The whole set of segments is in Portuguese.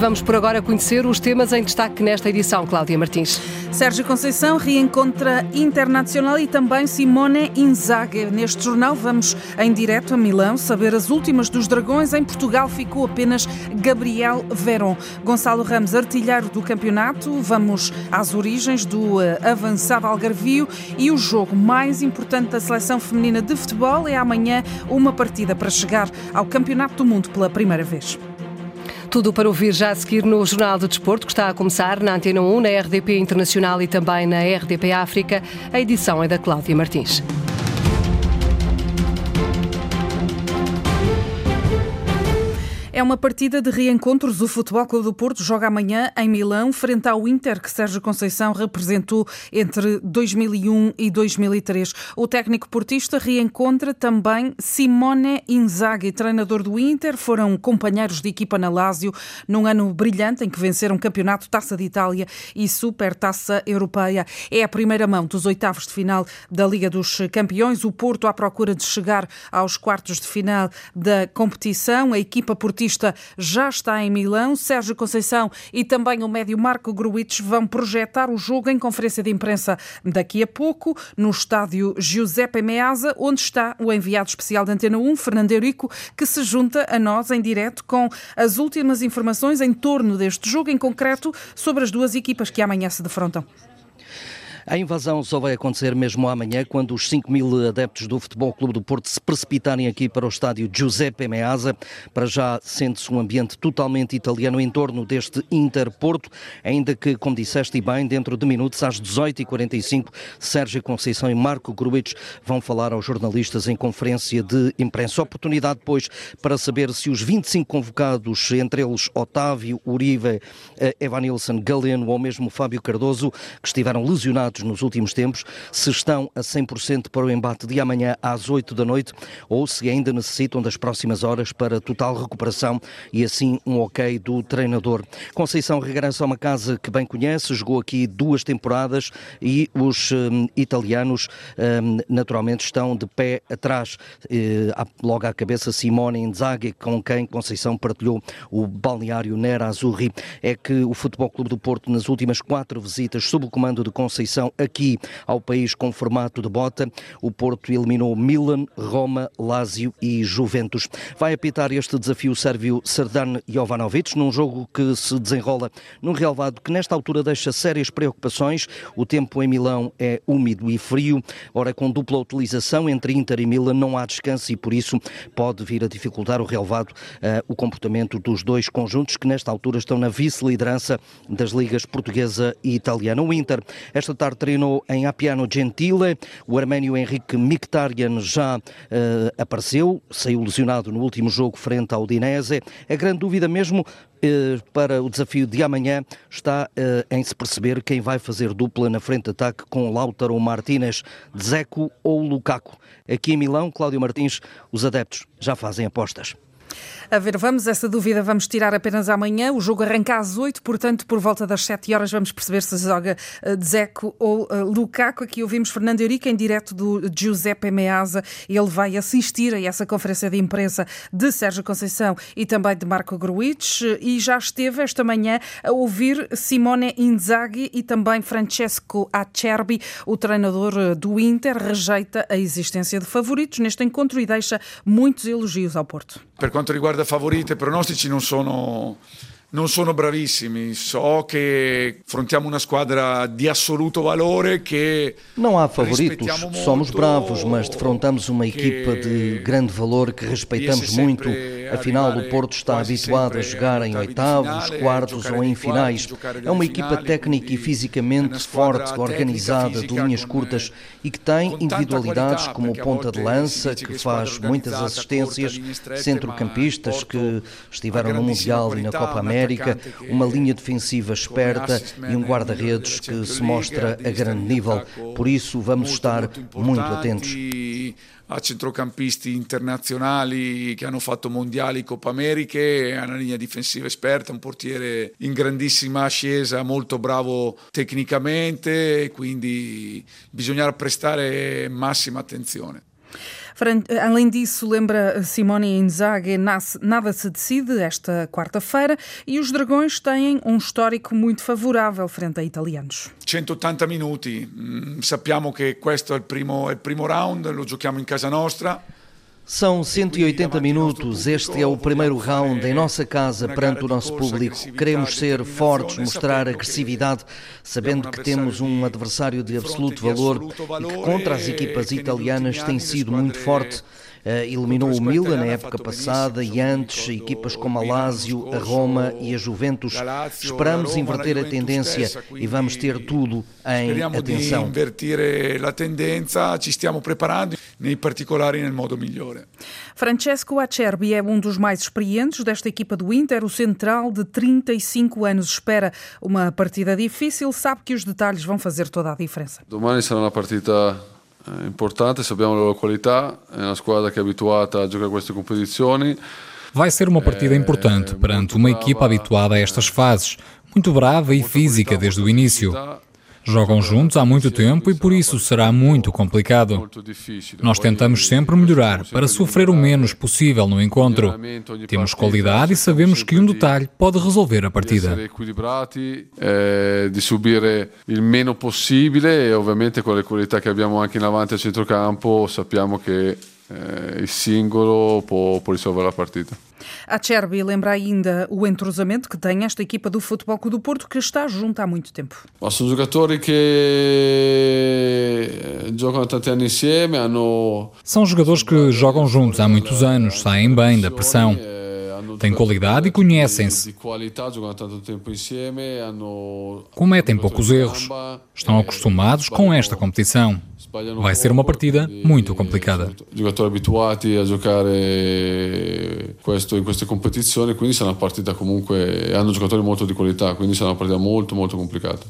Vamos por agora conhecer os temas em destaque nesta edição, Cláudia Martins. Sérgio Conceição reencontra Internacional e também Simone Inzaghi. Neste jornal vamos em direto a Milão saber as últimas dos Dragões. Em Portugal ficou apenas Gabriel Veron. Gonçalo Ramos, artilheiro do campeonato. Vamos às origens do eh, avançado Algarvio e o jogo mais importante da seleção feminina de futebol é amanhã uma partida para chegar ao Campeonato do Mundo pela primeira vez. Tudo para ouvir já a seguir no Jornal do Desporto, que está a começar na Antena 1, na RDP Internacional e também na RDP África. A edição é da Cláudia Martins. É uma partida de reencontros. O Futebol Clube do Porto joga amanhã em Milão, frente ao Inter, que Sérgio Conceição representou entre 2001 e 2003. O técnico portista reencontra também Simone Inzaghi, treinador do Inter. Foram companheiros de equipa na Lazio num ano brilhante em que venceram campeonato, Taça de Itália e Super Taça Europeia. É a primeira mão dos oitavos de final da Liga dos Campeões. O Porto à procura de chegar aos quartos de final da competição. A equipa portista já está em Milão. Sérgio Conceição e também o médio Marco Gruitch vão projetar o jogo em conferência de imprensa daqui a pouco, no estádio Giuseppe Meazza, onde está o enviado especial da Antena 1, Fernando Eurico, que se junta a nós em direto com as últimas informações em torno deste jogo, em concreto sobre as duas equipas que amanhã se defrontam. A invasão só vai acontecer mesmo amanhã, quando os 5 mil adeptos do Futebol Clube do Porto se precipitarem aqui para o estádio Giuseppe Meazza. Para já sente-se um ambiente totalmente italiano em torno deste Inter-Porto, ainda que, como disseste bem, dentro de minutos, às 18h45, Sérgio Conceição e Marco Gruitch vão falar aos jornalistas em conferência de imprensa. Oportunidade, pois, para saber se os 25 convocados, entre eles Otávio, Uribe, eh, Evanilson, Galeno ou mesmo Fábio Cardoso, que estiveram lesionados nos últimos tempos, se estão a 100% para o embate de amanhã às 8 da noite ou se ainda necessitam das próximas horas para total recuperação e assim um ok do treinador. Conceição regressa a uma casa que bem conhece, jogou aqui duas temporadas e os um, italianos um, naturalmente estão de pé atrás. Uh, logo à cabeça Simone Inzaghi, com quem Conceição partilhou o balneário Nera Azzurri. É que o Futebol Clube do Porto, nas últimas quatro visitas sob o comando de Conceição, aqui ao país com formato de bota. O Porto eliminou Milan, Roma, Lazio e Juventus. Vai apitar este desafio sérvio Serdan Jovanovic num jogo que se desenrola num relevado que nesta altura deixa sérias preocupações. O tempo em Milão é úmido e frio. Ora, com dupla utilização entre Inter e Milan não há descanso e por isso pode vir a dificultar o relevado uh, o comportamento dos dois conjuntos que nesta altura estão na vice-liderança das ligas portuguesa e italiana. O Inter esta tarde treinou em Appiano Gentile. O arménio Henrique Mkhitaryan já uh, apareceu, saiu lesionado no último jogo frente ao Udinese. A grande dúvida mesmo uh, para o desafio de amanhã está uh, em se perceber quem vai fazer dupla na frente ataque com Lautaro Martínez, Dzeko ou Lukaku. Aqui em Milão, Cláudio Martins, os adeptos já fazem apostas. A ver, vamos, essa dúvida vamos tirar apenas amanhã. O jogo arranca às 8, portanto, por volta das 7 horas vamos perceber se joga uh, Dzeko ou uh, Lukaku. Aqui ouvimos Fernando Eurico em direto do Giuseppe Meazza. Ele vai assistir a essa conferência de imprensa de Sérgio Conceição e também de Marco Gruitch e já esteve esta manhã a ouvir Simone Inzaghi e também Francesco Acerbi, o treinador eh, do Inter, rejeita a existência de favoritos neste encontro e deixa muitos elogios ao Porto. Quanto riguarda favorite, pronostici non sono non sono bravissimi. So che affrontiamo una squadra di assoluto valore che Não há favoritos, somos bravos, mas defrontamos uma equipa de grande valor que respeitamos muito. Afinal, o Porto está habituado a jogar em oitavos, quartos ou em finais. É uma equipa técnica e fisicamente forte, organizada, de linhas curtas e que tem individualidades como o ponta de lança, que faz muitas assistências, centrocampistas que estiveram no Mundial e na Copa América América, uma linha defensiva esperta e um guarda-redes que se mostra a grande nível. Por isso, vamos estar muito atentos a centrocampisti internazionali che hanno fatto mondiali, Coppa Americhe, a una linea difensiva esperta, un portiere in grandissima ascesa, molto bravo tecnicamente, quindi bisognerà prestare massima attenzione. Além disso, lembra Simone Inzaghi, nada se decide esta quarta-feira e os Dragões têm um histórico muito favorável frente a italianos. 180 minuti, mm, sappiamo che questo è il primo, è il primo round, lo giochiamo in casa nostra. São 180 minutos. Este é o primeiro round em nossa casa perante o nosso público. Queremos ser fortes, mostrar agressividade, sabendo que temos um adversário de absoluto valor e que contra as equipas italianas tem sido muito forte. Eh, eliminou o Milan na época passada e antes equipas como a Lazio, a Roma e a Juventus. Esperamos inverter a tendência e vamos ter tudo em atenção. invertir a tendência, ci stiamo preparando, nei particolari nel modo migliore. Francesco Acerbi é um dos mais experientes desta equipa do Inter, o central de 35 anos. Espera uma partida difícil, sabe que os detalhes vão fazer toda a diferença. Domani será uma partida eh, importante, sappiamo la loro qualità, è una squadra che è abituata a giocare queste competizioni. Vai ser uma partida importante perante uma equipa habituada a estas fases, muito brava e física desde o início. Jogam juntos há muito tempo e por isso será muito complicado. Nós tentamos sempre melhorar para sofrer o menos possível no encontro. Temos qualidade e sabemos que um detalhe pode resolver a partida. De subir o menos possível e ovviamente com a que centrocampo eh, il singolo può, può risolvere a partita. A Cherby lembra ainda o entrosamento que tem esta equipa do Futebol Clube do Porto, que está junto há muito tempo. São jogadores que eh, jogam tantos anos insieme, hanno... São jogadores que jogam juntos há muitos anos, saem bem da pressão. Têm qualidade e conhecem-se. Cometem poucos erros. Estão acostumados com esta competição. Vai ser uma partida muito complicada. Giocatori abituati a giocare questo in queste competizioni, quindi sarà una partita comunque hanno giocatori molto di qualità, quindi sarà uma partida muito, muito complicada.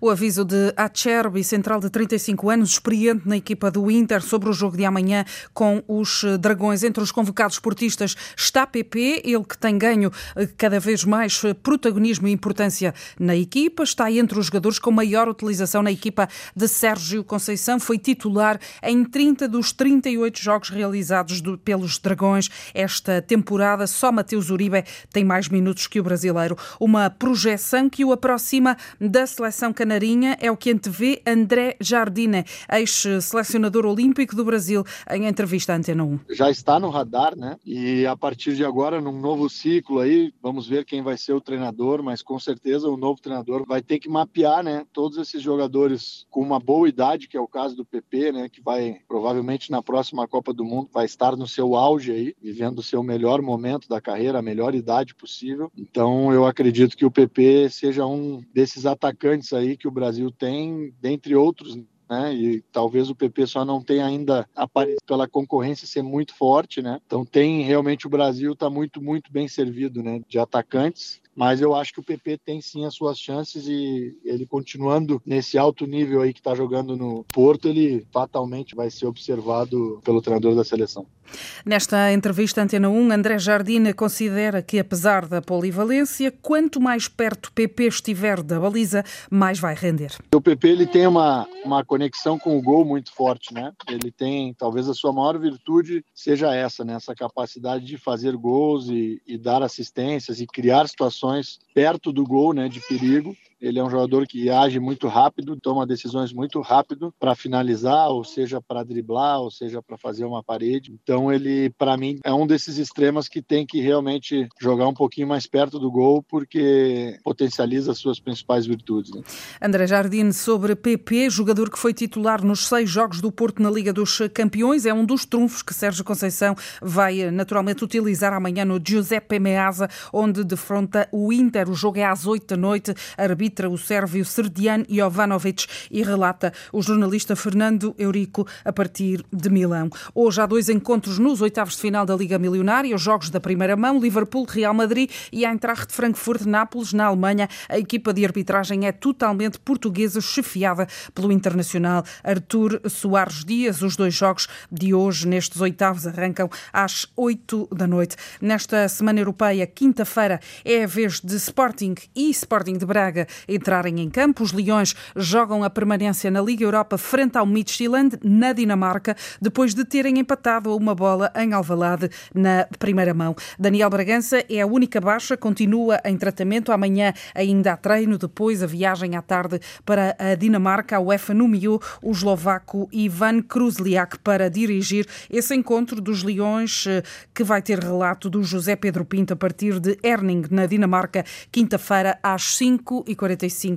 O aviso de Acerbi, central de 35 anos, experiente na equipa do Inter sobre o jogo de amanhã com os Dragões. Entre os convocados esportistas está PP, ele que tem ganho eh, cada vez mais eh, protagonismo e importância na equipa, está entre os jogadores com maior utilização na equipa de Sérgio Conceição, foi titular em 30 dos 38 jogos realizados do, pelos Dragões esta temporada. Só Mateus Uribe tem mais minutos que o brasileiro. Uma projeção que o aproxima da seleção canarinha é o que antevê André Jardine, ex-selecionador olímpico do Brasil, em entrevista à Antena 1. Já está no radar, né? E a partir de agora, num novo ciclo aí, vamos ver quem vai ser o treinador, mas com certeza o novo treinador vai ter que mapear, né? Todos esses jogadores com uma boa idade, que é o caso do PP, né, que vai provavelmente na próxima Copa do Mundo vai estar no seu auge aí, vivendo o seu melhor momento da carreira, a melhor idade possível. Então eu acredito que o PP seja um desses atacantes aí que o Brasil tem, dentre outros né? E talvez o PP só não tenha ainda aparecido pela concorrência ser muito forte, né? Então tem realmente o Brasil está muito muito bem servido, né? De atacantes mas eu acho que o PP tem sim as suas chances e ele continuando nesse alto nível aí que está jogando no Porto, ele fatalmente vai ser observado pelo treinador da seleção. Nesta entrevista Antena 1, André Jardine considera que apesar da polivalência, quanto mais perto o PP estiver da baliza, mais vai render. O PP ele tem uma, uma conexão com o gol muito forte, né? Ele tem, talvez a sua maior virtude seja essa, né? Essa capacidade de fazer gols e, e dar assistências e criar situações perto do gol, né, de perigo. Ele é um jogador que age muito rápido, toma decisões muito rápido para finalizar, ou seja, para driblar, ou seja, para fazer uma parede. Então, ele, para mim, é um desses extremos que tem que realmente jogar um pouquinho mais perto do gol, porque potencializa as suas principais virtudes. Né? André Jardim, sobre PP, jogador que foi titular nos seis jogos do Porto na Liga dos Campeões, é um dos trunfos que Sérgio Conceição vai naturalmente utilizar amanhã no Giuseppe Meazza, onde defronta o Inter. O jogo é às oito da noite. Arbitra arbitra o sérvio Serdian Jovanovic e relata o jornalista Fernando Eurico a partir de Milão. Hoje há dois encontros nos oitavos de final da Liga Milionária, os jogos da primeira mão, Liverpool, Real Madrid e a Eintracht de Frankfurt, Nápoles, na Alemanha. A equipa de arbitragem é totalmente portuguesa, chefiada pelo internacional Artur Soares Dias. Os dois jogos de hoje, nestes oitavos, arrancam às oito da noite. Nesta Semana Europeia, quinta-feira, é a vez de Sporting e Sporting de Braga entrarem em campo. Os Leões jogam a permanência na Liga Europa frente ao Midtjylland, na Dinamarca, depois de terem empatado uma bola em Alvalade na primeira mão. Daniel Bragança é a única baixa, continua em tratamento. Amanhã ainda há treino, depois a viagem à tarde para a Dinamarca. A UEFA nomeou o eslovaco Ivan Kruzliak para dirigir esse encontro dos Leões, eh, que vai ter relato do José Pedro Pinto a partir de Erning, na Dinamarca, quinta-feira às 5h45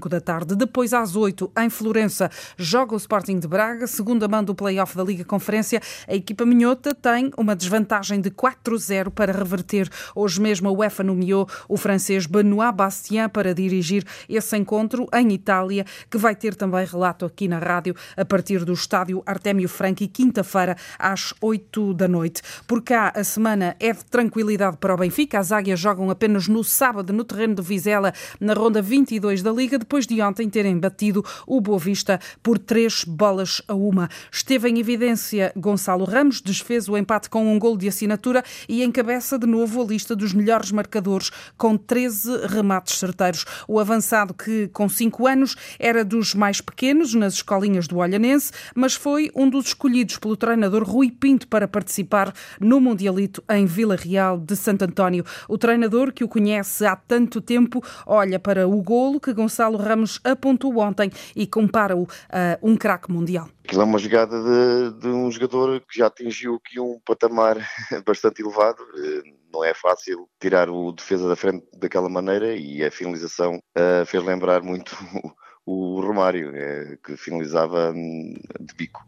da tarde. Depois, às 8 em Florença, joga o Sporting de Braga, segunda mão do play-off da Liga Conferência. A equipa minhota tem uma desvantagem de 4-0 para reverter. Hoje mesmo a UEFA nomeou o francês Benoît Bastien para dirigir esse encontro em Itália, que vai ter também relato aqui na rádio a partir do estádio Artémio Franchi, quinta-feira às 8 da noite. Por cá, a semana é de tranquilidade para o Benfica. As águias jogam apenas no sábado no terreno de Vizela, na ronda 22 da Liga, depois de ontem terem batido o Boa Vista por três bolas a uma. Esteve em evidência Gonçalo Ramos, desfez o empate com um gol de assinatura e encabeça de novo a lista dos melhores marcadores, com 13 remates certeiros. O avançado, que com 5 anos era dos mais pequenos nas escolinhas do Olhanense, mas foi um dos escolhidos pelo treinador Rui Pinto para participar no Mundialito em Vila Real de Santo António. O treinador, que o conhece há tanto tempo, olha para o golo que Gonçalo Ramos apontou ontem e compara-o a um craque mundial. Aquilo é uma jogada de, de, um jogador que já atingiu aqui um patamar bastante elevado. Eh, não é fácil tirar o defesa da frente daquela maneira e a finalização uh, fez lembrar muito o, o Romário, uh, que finalizava hum, de bico.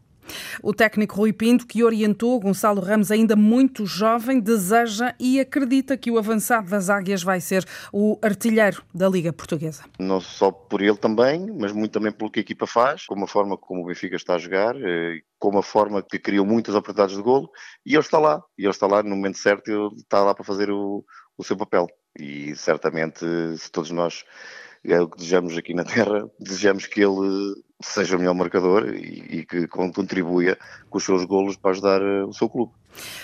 O técnico Rui Pinto, que orientou Gonçalo Ramos, ainda muito jovem, deseja e acredita que o avançado das Águias vai ser o artilheiro da Liga Portuguesa. Não só por ele também, mas muito também pelo que a equipa faz, como a forma como o Benfica está a jogar, eh, como a forma que criou muitas oportunidades de golo, e ele está lá, e ele está lá no momento certo, ele está lá para fazer o, o seu papel. E certamente, se todos nós é o que desejamos aqui na Terra, desejamos que ele seja o melhor marcador e, e que contribua com os seus golos para ajudar eh, o seu clube.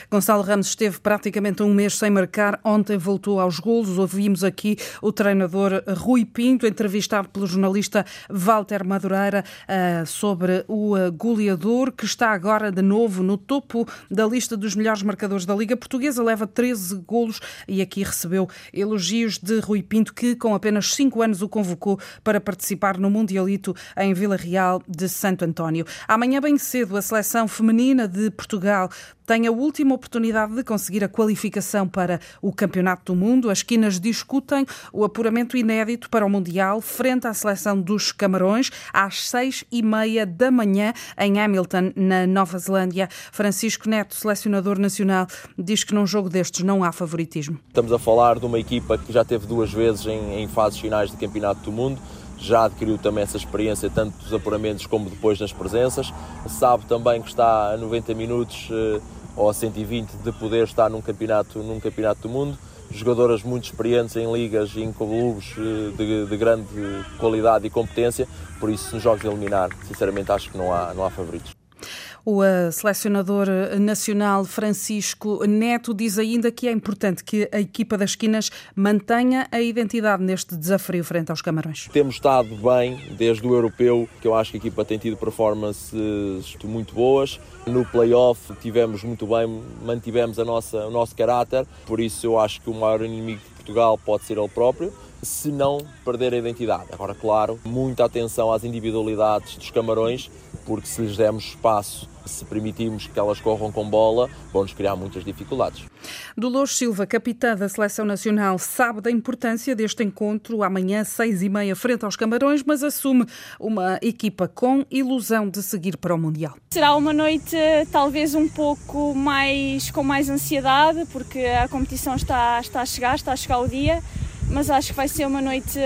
Gonçalo Ramos esteve praticamente um mês sem marcar. Ontem voltou aos golos. Ouvimos aqui o treinador Rui Pinto, entrevistado pelo jornalista Walter Madureira, eh, sobre o eh, goleador que está agora de novo no topo da lista dos melhores marcadores da Liga Portuguesa. Leva 13 golos e aqui recebeu elogios de Rui Pinto, que com apenas 5 anos o convocou para participar no Mundialito em Vila Real de Santo António. Amanhã, bem cedo, a seleção feminina de Portugal tem a última oportunidade de conseguir a qualificação para o Campeonato do Mundo. As quinas discutem o apuramento inédito para o Mundial frente à seleção dos Camarões às seis e meia da manhã em Hamilton, na Nova Zelândia. Francisco Neto, selecionador nacional, diz que num jogo destes não há favoritismo. Estamos a falar de uma equipa que já teve duas vezes em, em fases finais do Campeonato do Mundo já adquiriu também essa experiência, tanto dos apuramentos como depois nas presenças. Sabe também que está a 90 minutos eh, ou a 120 de poder estar num campeonato, num campeonato do mundo. Jogadoras muito experientes em ligas e em clubes eh, de, de grande qualidade e competência, por isso, nos jogos de eliminar, sinceramente acho que não há, não há favoritos. O eh, selecionador nacional Francisco Neto diz ainda que é importante que a equipa das esquinas mantenha a identidade neste desafio frente aos Camarões. Temos estado bem desde o europeu, que eu acho que a equipa tem tido performances muito boas. No play-off tivemos muito bem, mantivemos a nossa, o nosso caráter, por isso eu acho que o maior inimigo de Portugal pode ser ele próprio se não perder a identidade. Agora, claro, muita atenção às individualidades dos camarões, porque se lhes dermos espaço se permitirmos que elas corram com bola, vão-nos criar muitas dificuldades. Dolores Silva, capitã da Seleção Nacional, sabe da importância deste encontro amanhã, seis e meia, frente aos Camarões, mas assume uma equipa com ilusão de seguir para o Mundial. Será uma noite talvez um pouco mais com mais ansiedade, porque a competição está, está a chegar, está a chegar o dia, mas acho que vai ser uma noite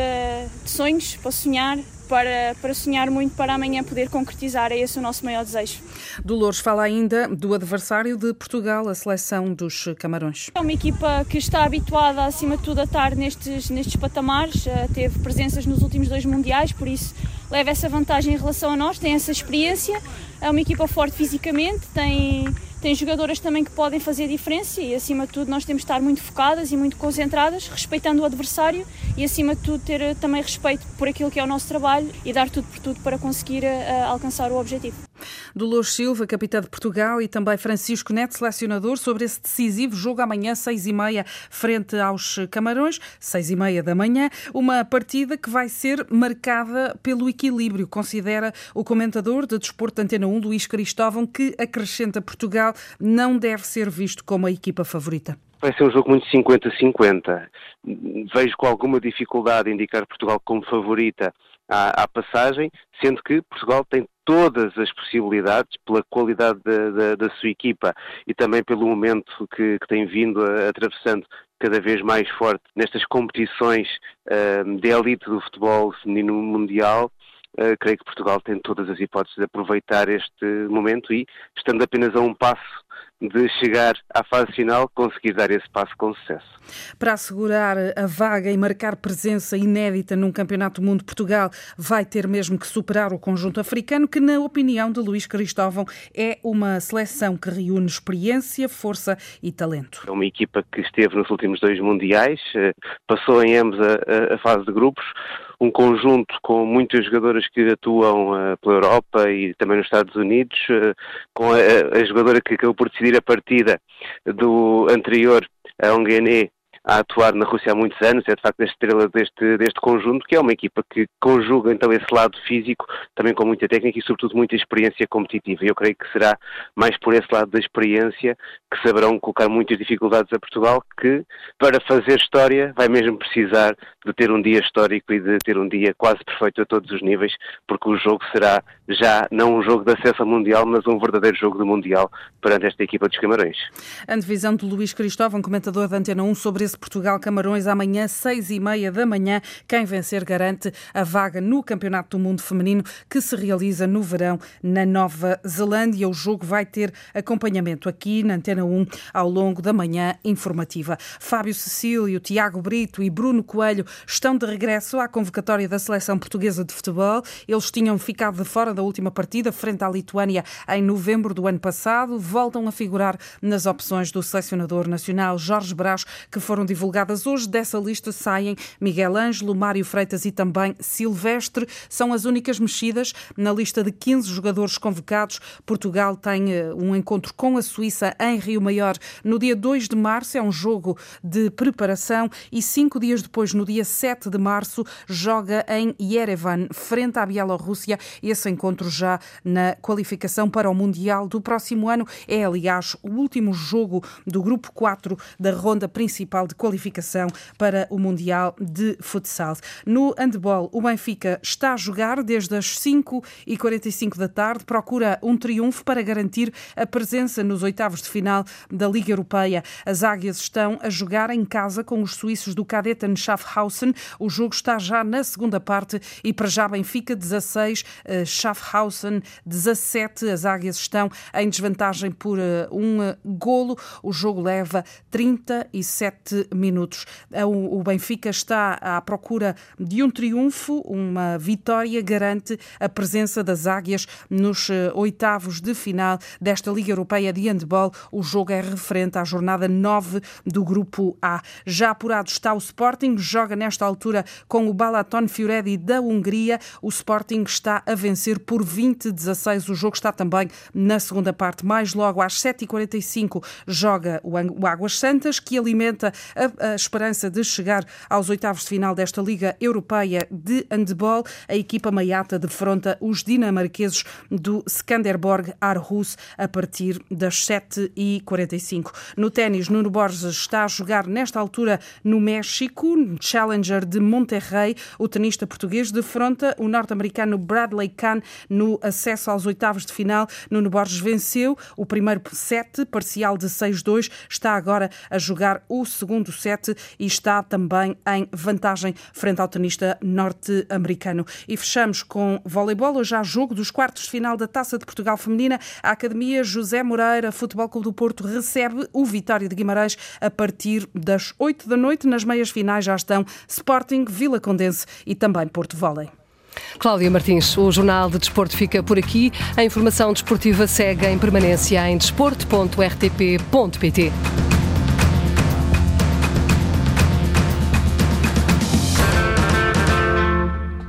de sonhos, para sonhar, para, para sonhar muito para amanhã poder concretizar. É esse o nosso maior desejo. Dolores fala ainda do adversário de Portugal, a seleção dos Camarões. É uma equipa que está habituada, acima de tudo, a estar nestes, nestes patamares. Eh, teve presenças nos últimos dois mundiais, por isso leva essa vantagem em relação a nós, tem essa experiência. É uma equipa forte fisicamente, tem tem jogadoras também que podem fazer diferença e, acima de tudo, nós temos de estar muito focadas e muito concentradas, respeitando o adversário e, acima de tudo, ter também respeito por aquilo que é o nosso trabalho e dar tudo por tudo para conseguir uh, alcançar o objetivo. Dolores Silva, capitã de Portugal, e também Francisco Neto, selecionador, sobre esse decisivo jogo amanhã, seis e meia, frente aos Camarões, seis e meia da manhã, uma partida que vai ser marcada pelo equilíbrio, considera o comentador de Desporto de Antena 1, Luís Cristóvão, que acrescenta Portugal não deve ser visto como a equipa favorita. Vai ser um jogo muito 50-50. Vejo com alguma dificuldade indicar Portugal como favorita à, à, passagem, sendo que Portugal tem todas as possibilidades, pela qualidade da, da, da sua equipa e também pelo momento que, que tem vindo a, atravessando cada vez mais forte nestas competições uh, de elite do futebol feminino mundial, uh, creio que Portugal tem todas as hipóteses de aproveitar este momento e, estando apenas a um passo de chegar à fase final, conseguir dar esse passo com sucesso. Para assegurar a vaga e marcar presença inédita num Campeonato do Mundo, Portugal vai ter mesmo que superar o conjunto africano, que, na opinião de Luís Cristóvão, é uma seleção que reúne experiência, força e talento. É uma equipa que esteve nos últimos dois mundiais, eh, passou em ambos a, a fase de grupos, um conjunto com muitas jogadoras que atuam uh, pela Europa e também nos Estados Unidos, uh, com a, a, jogadora que acabou por decidir a partida do anterior, a Onguené, a atuar na Rússia há muitos anos, é de facto a estrela deste, deste conjunto, que é uma equipa que conjuga então esse lado físico, também com muita técnica e sobretudo muita experiência competitiva. Eu creio que será mais por esse lado da experiência que saberão colocar muitas dificuldades a Portugal, que para fazer história vai mesmo precisar de ter um dia histórico e de ter um dia quase perfeito a todos os níveis, porque o jogo será já não um jogo de acesso ao Mundial, mas um verdadeiro jogo do Mundial perante esta equipa dos Camarões. A divisão de Luís Cristóvão, comentador da Antena 1, sobre esse Portugal-Camarões amanhã, seis e meia da manhã. Quem vencer garante a vaga no Campeonato do Mundo Feminino que se realiza no verão na Nova Zelândia. O jogo vai ter acompanhamento aqui na Antena 1 ao longo da manhã informativa. Fábio Cecílio, Tiago Brito e Bruno Coelho estão de regresso à convocatória da seleção portuguesa de futebol. Eles tinham ficado de fora da última partida frente à Lituânia em novembro do ano passado. Voltam a figurar nas opções do selecionador nacional Jorge Brás, que foram divulgadas hoje. Dessa lista saem Miguel Ângelo, Mário Freitas e também Silvestre. São as únicas mexidas na lista de 15 jogadores convocados. Portugal tem eh, um encontro com a Suíça em Rio Maior no dia 2 de março. É um jogo de preparação e cinco dias depois, no dia 7 de março, joga em Yerevan, frente à Bielorrússia. Esse encontro já na qualificação para o Mundial do próximo ano. É, aliás, o último jogo do grupo 4 da ronda principal de qualificação para o Mundial de Futsal. No handball, o Benfica está a jogar desde as 5h45 da tarde, procura um triunfo para garantir a presença nos oitavos de final da Liga Europeia. As águias estão a jogar em casa com os suíços do Kadeten Schaffhausen. O jogo está já na segunda parte e para já Benfica 16, eh, Schaffhausen 17. As águias estão em desvantagem por eh, um eh, golo. O jogo leva 37 minutos. O Benfica está à procura de um triunfo, uma vitória garante a presença das águias nos eh, oitavos de final desta Liga Europeia de Handball. O jogo é referente à jornada 9 do Grupo A. Já apurado está o Sporting, joga nesta altura com o Balaton Fioredi da Hungria. O Sporting está a vencer por 20-16. O jogo está também na segunda parte. Mais logo às 7h45 joga o Águas Santas, que alimenta a, a esperança de chegar aos oitavos de final desta Liga Europeia de Handball. A equipa maiata defronta os dinamarqueses do Skanderborg Aarhus a partir das 7h45. No ténis, Nuno Borges está a jogar nesta altura no México, Challenger de Monterrey. O tenista português defronta o norte-americano Bradley Kahn no acesso aos oitavos de final. Nuno Borges venceu o primeiro set, parcial de 6-2. Está agora a jogar o segundo set e está também em vantagem frente ao tenista norte-americano. E fechamos com voleibol. Hoje há jogo dos quartos de final da Taça de Portugal Feminina. A Academia José Moreira Futebol Clube do Porto recebe o Vitória de Guimarães a partir das 8 da noite. Nas meias finais já estão Sporting, Vila Condense e também Porto Volley. Cláudia Martins, o Jornal de Desporto fica por aqui. A informação desportiva segue em permanência em desporto.rtp.pt.